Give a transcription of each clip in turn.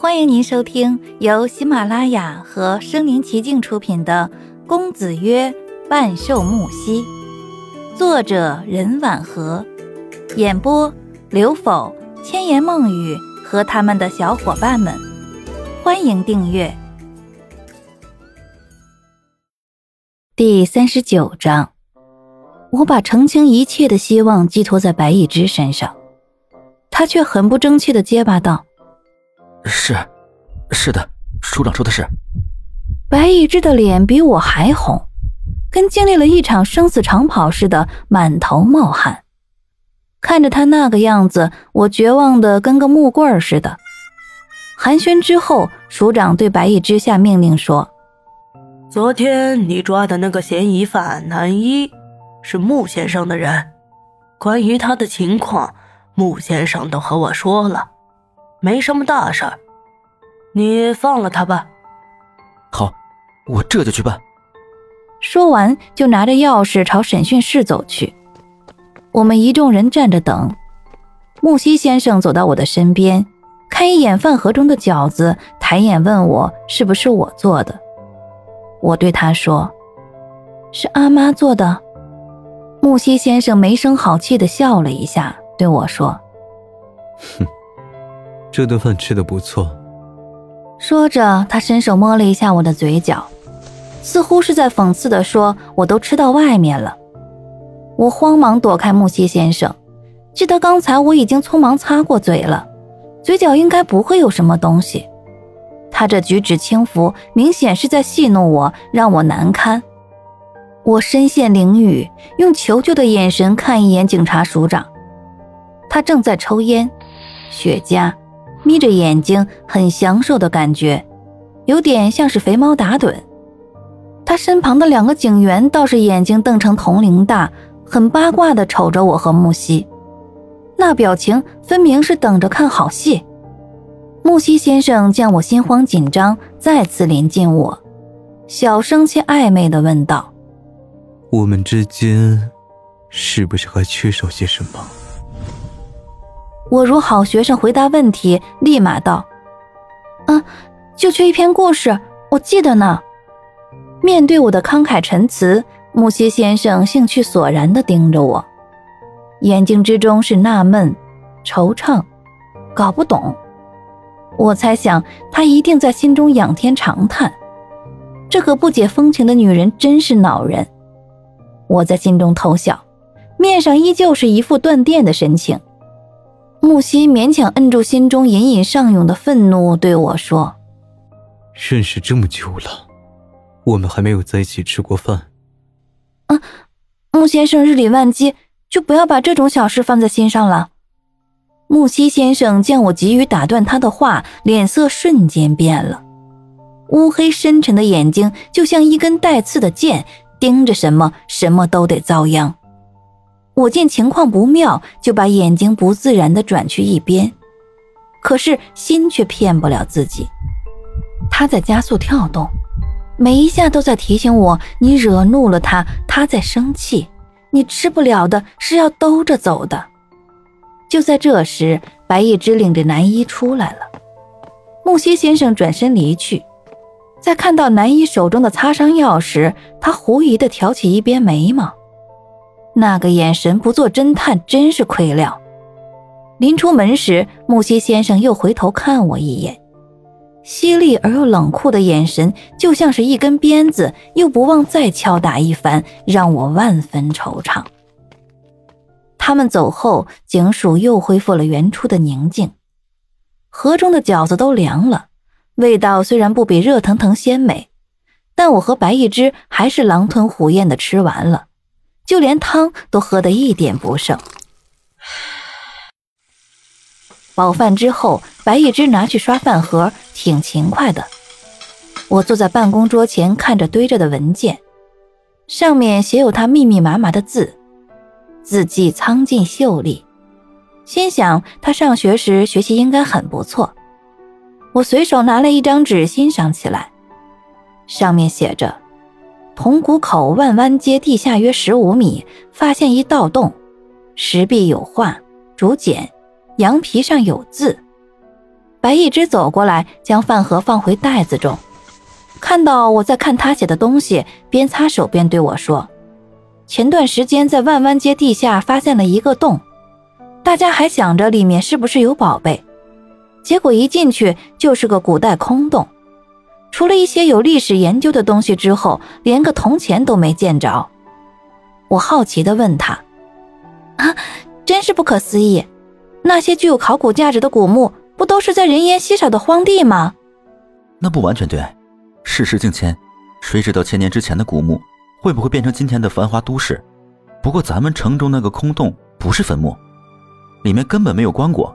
欢迎您收听由喜马拉雅和声临其境出品的《公子曰万寿木兮》，作者任婉和，演播刘否、千言梦语和他们的小伙伴们。欢迎订阅。第三十九章，我把澄清一切的希望寄托在白一之身上，他却很不争气的结巴道。是，是的，署长说的是。白一之的脸比我还红，跟经历了一场生死长跑似的，满头冒汗。看着他那个样子，我绝望的跟个木棍似的。寒暄之后，署长对白一之下命令说：“昨天你抓的那个嫌疑犯南一，是穆先生的人。关于他的情况，穆先生都和我说了。”没什么大事儿，你放了他吧。好，我这就去办。说完，就拿着钥匙朝审讯室走去。我们一众人站着等。木西先生走到我的身边，看一眼饭盒中的饺子，抬眼问我是不是我做的。我对他说：“是阿妈做的。”木西先生没声好气的笑了一下，对我说：“哼。”这顿饭吃的不错。说着，他伸手摸了一下我的嘴角，似乎是在讽刺的说：“我都吃到外面了。”我慌忙躲开木西先生，记得刚才我已经匆忙擦过嘴了，嘴角应该不会有什么东西。他这举止轻浮，明显是在戏弄我，让我难堪。我身陷囹圄，用求救的眼神看一眼警察署长，他正在抽烟，雪茄。眯着眼睛，很享受的感觉，有点像是肥猫打盹。他身旁的两个警员倒是眼睛瞪成铜铃大，很八卦的瞅着我和木西，那表情分明是等着看好戏。木西先生见我心慌紧张，再次临近我，小声且暧昧的问道：“我们之间，是不是还缺少些什么？”我如好学生回答问题，立马道：“啊，就缺一篇故事，我记得呢。”面对我的慷慨陈词，木西先生兴趣索然地盯着我，眼睛之中是纳闷、惆怅，搞不懂。我猜想他一定在心中仰天长叹：“这个不解风情的女人真是恼人。”我在心中偷笑，面上依旧是一副断电的神情。木西勉强摁住心中隐隐上涌的愤怒，对我说：“认识这么久了，我们还没有在一起吃过饭。”啊，木先生日理万机，就不要把这种小事放在心上了。木西先生见我急于打断他的话，脸色瞬间变了，乌黑深沉的眼睛就像一根带刺的剑，盯着什么，什么都得遭殃。我见情况不妙，就把眼睛不自然地转去一边，可是心却骗不了自己。他在加速跳动，每一下都在提醒我：你惹怒了他，他在生气，你吃不了的是要兜着走的。就在这时，白一之领着男一出来了。木西先生转身离去，在看到男一手中的擦伤药时，他狐疑地挑起一边眉毛。那个眼神不做侦探真是亏了。临出门时，木西先生又回头看我一眼，犀利而又冷酷的眼神，就像是一根鞭子，又不忘再敲打一番，让我万分惆怅。他们走后，警署又恢复了原初的宁静。河中的饺子都凉了，味道虽然不比热腾腾鲜美，但我和白一只还是狼吞虎咽的吃完了。就连汤都喝得一点不剩。饱饭之后，白一之拿去刷饭盒，挺勤快的。我坐在办公桌前，看着堆着的文件，上面写有他密密麻麻的字，字迹苍劲秀丽。心想他上学时学习应该很不错。我随手拿了一张纸欣赏起来，上面写着。铜鼓口万湾街地下约十五米，发现一盗洞，石壁有画，竹简，羊皮上有字。白一只走过来，将饭盒放回袋子中，看到我在看他写的东西，边擦手边对我说：“前段时间在万湾街地下发现了一个洞，大家还想着里面是不是有宝贝，结果一进去就是个古代空洞，除了一些有历史研究的东西之后，连个铜钱都没见着。”我好奇地问他：“啊，真是不可思议！那些具有考古价值的古墓。”不都是在人烟稀少的荒地吗？那不完全对，世事境迁，谁知道千年之前的古墓会不会变成今天的繁华都市？不过咱们城中那个空洞不是坟墓，里面根本没有棺椁。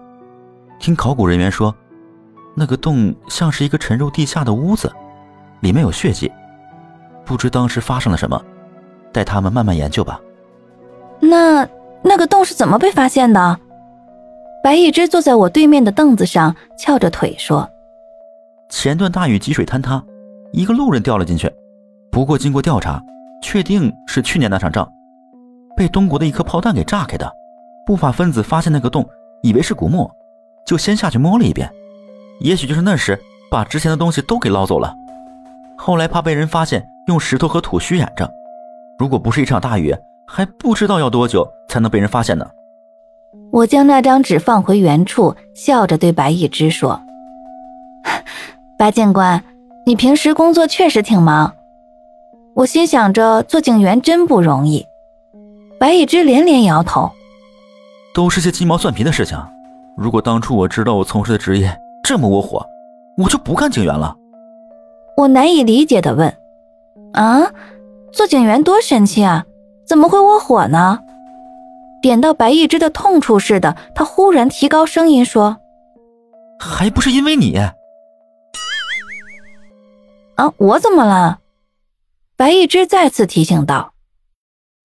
听考古人员说，那个洞像是一个沉入地下的屋子，里面有血迹，不知当时发生了什么，待他们慢慢研究吧。那那个洞是怎么被发现的？白一只坐在我对面的凳子上，翘着腿说：“前段大雨积水坍塌，一个路人掉了进去。不过经过调查，确定是去年那场仗，被东国的一颗炮弹给炸开的。不法分子发现那个洞，以为是古墓，就先下去摸了一遍。也许就是那时把值钱的东西都给捞走了。后来怕被人发现，用石头和土虚掩着。如果不是一场大雨，还不知道要多久才能被人发现呢。”我将那张纸放回原处，笑着对白一之说：“ 白警官，你平时工作确实挺忙。”我心想着做警员真不容易。白一之连连摇头：“都是些鸡毛蒜皮的事情。如果当初我知道我从事的职业这么窝火，我就不干警员了。”我难以理解的问：“啊，做警员多神气啊，怎么会窝火呢？”点到白一枝的痛处似的，他忽然提高声音说：“还不是因为你啊！我怎么了？”白一枝再次提醒道：“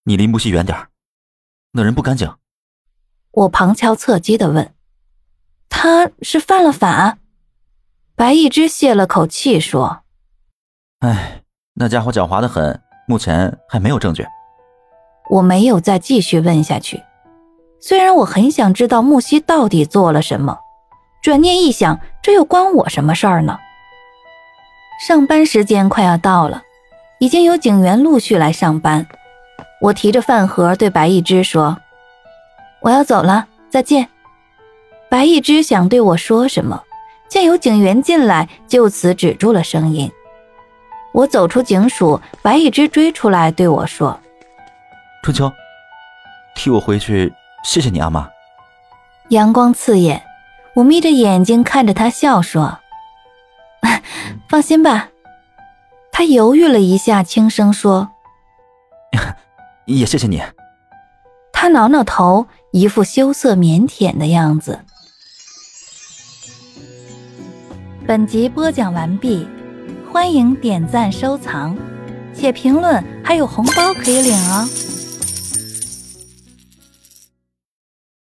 你离木西远点那人不干净。”我旁敲侧击的问：“他是犯了法？”白一枝泄了口气说：“哎，那家伙狡猾的很，目前还没有证据。”我没有再继续问下去。虽然我很想知道木西到底做了什么，转念一想，这又关我什么事儿呢？上班时间快要到了，已经有警员陆续来上班。我提着饭盒对白一之说：“我要走了，再见。”白一之想对我说什么，见有警员进来，就此止住了声音。我走出警署，白一之追出来对我说：“春秋，替我回去。”谢谢你，阿妈。阳光刺眼，我眯着眼睛看着他笑说：“ 放心吧。”他犹豫了一下，轻声说：“ 也谢谢你。”他挠挠头，一副羞涩腼腆的样子。本集播讲完毕，欢迎点赞收藏，写评论，还有红包可以领哦。